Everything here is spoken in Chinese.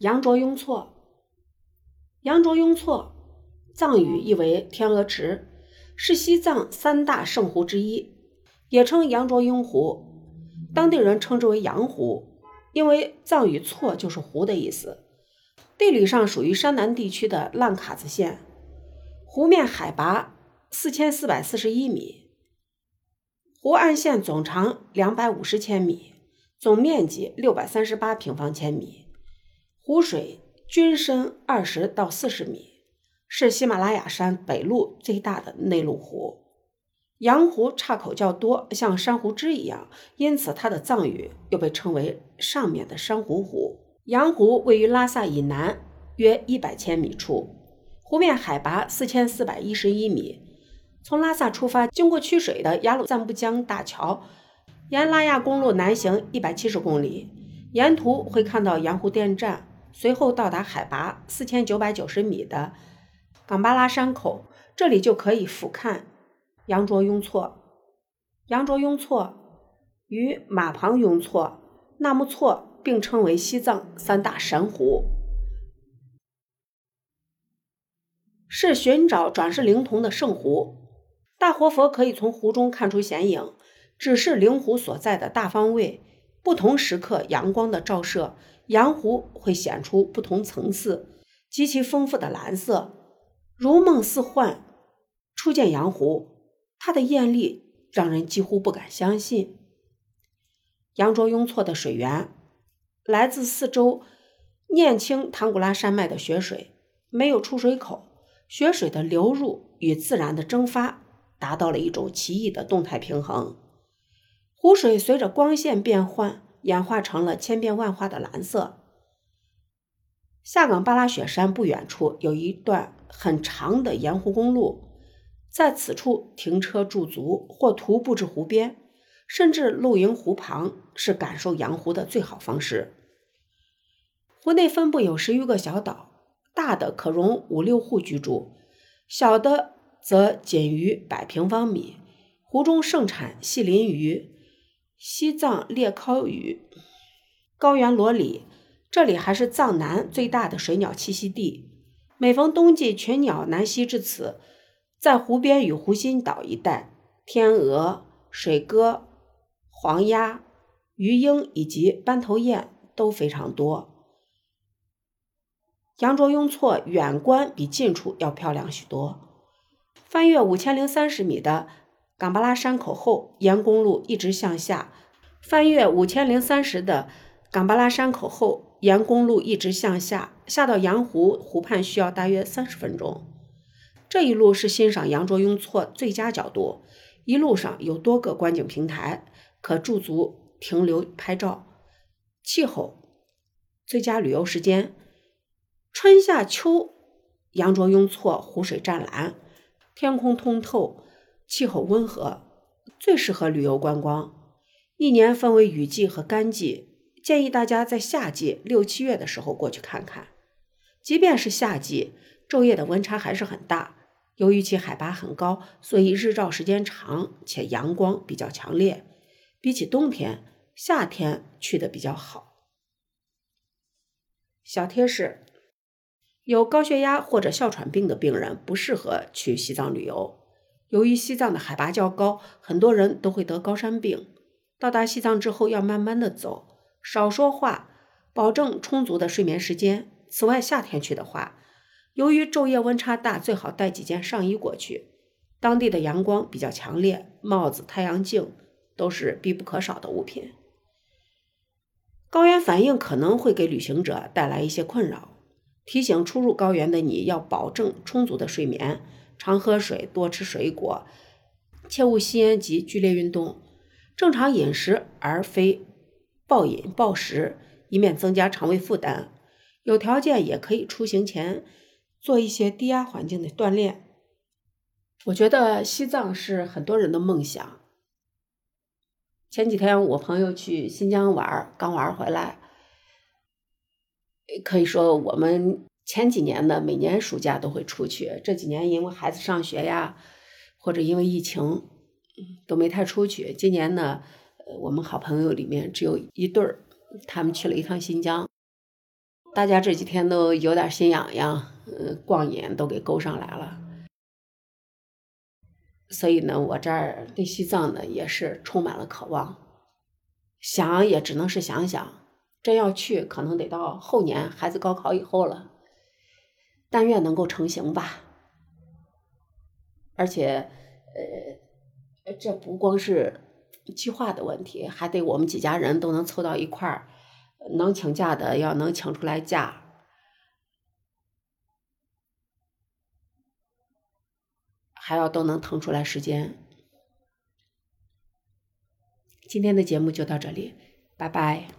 羊卓雍措，羊卓雍措，藏语意为天鹅池，是西藏三大圣湖之一，也称羊卓雍湖，当地人称之为羊湖，因为藏语“措”就是湖的意思。地理上属于山南地区的浪卡子县，湖面海拔四千四百四十一米，湖岸线总长两百五十千米，总面积六百三十八平方千米。湖水均深二十到四十米，是喜马拉雅山北麓最大的内陆湖。羊湖岔口较多，像珊瑚枝一样，因此它的藏语又被称为“上面的珊瑚湖”。羊湖位于拉萨以南约一百千米处，湖面海拔四千四百一十一米。从拉萨出发，经过曲水的雅鲁藏布江大桥，沿拉亚公路南行一百七十公里，沿途会看到羊湖电站。随后到达海拔四千九百九十米的冈巴拉山口，这里就可以俯瞰羊卓雍措。羊卓雍措与马旁雍措、纳木错并称为西藏三大神湖，是寻找转世灵童的圣湖。大活佛可以从湖中看出显影，只是灵湖所在的大方位，不同时刻阳光的照射。羊湖会显出不同层次、极其丰富的蓝色，如梦似幻。初见羊湖，它的艳丽让人几乎不敢相信。羊卓雍措的水源来自四周念青唐古拉山脉的雪水，没有出水口，雪水的流入与自然的蒸发达到了一种奇异的动态平衡。湖水随着光线变换。演化成了千变万化的蓝色。下岗巴拉雪山不远处有一段很长的盐湖公路，在此处停车驻足或徒步至湖边，甚至露营湖旁，是感受羊湖的最好方式。湖内分布有十余个小岛，大的可容五六户居住，小的则仅于百平方米。湖中盛产细鳞鱼。西藏列尻语、高原罗里，这里还是藏南最大的水鸟栖息地。每逢冬季，群鸟南徙至此，在湖边与湖心岛一带，天鹅、水鸽、黄鸭、鱼鹰以及斑头雁都非常多。羊卓雍措远观比近处要漂亮许多。翻越五千零三十米的。冈巴拉山口后，沿公路一直向下，翻越五千零三十的冈巴拉山口后，沿公路一直向下，下到羊湖湖畔需要大约三十分钟。这一路是欣赏羊卓雍措最佳角度，一路上有多个观景平台，可驻足停留拍照。气候最佳旅游时间：春夏秋，羊卓雍措湖水湛蓝，天空通透。气候温和，最适合旅游观光。一年分为雨季和干季，建议大家在夏季六七月的时候过去看看。即便是夏季，昼夜的温差还是很大。由于其海拔很高，所以日照时间长且阳光比较强烈。比起冬天，夏天去的比较好。小贴士：有高血压或者哮喘病的病人不适合去西藏旅游。由于西藏的海拔较高，很多人都会得高山病。到达西藏之后，要慢慢的走，少说话，保证充足的睡眠时间。此外，夏天去的话，由于昼夜温差大，最好带几件上衣过去。当地的阳光比较强烈，帽子、太阳镜都是必不可少的物品。高原反应可能会给旅行者带来一些困扰，提醒初入高原的你要保证充足的睡眠。常喝水，多吃水果，切勿吸烟及剧烈运动。正常饮食而非暴饮暴食，以免增加肠胃负担。有条件也可以出行前做一些低压环境的锻炼。我觉得西藏是很多人的梦想。前几天我朋友去新疆玩，刚玩回来，可以说我们。前几年呢，每年暑假都会出去。这几年因为孩子上学呀，或者因为疫情，都没太出去。今年呢，我们好朋友里面只有一对儿，他们去了一趟新疆。大家这几天都有点心痒痒，嗯，逛眼都给勾上来了。所以呢，我这儿对西藏呢也是充满了渴望，想也只能是想想，真要去可能得到后年孩子高考以后了。但愿能够成行吧。而且，呃，这不光是计划的问题，还得我们几家人都能凑到一块儿，能请假的要能请出来假。还要都能腾出来时间。今天的节目就到这里，拜拜。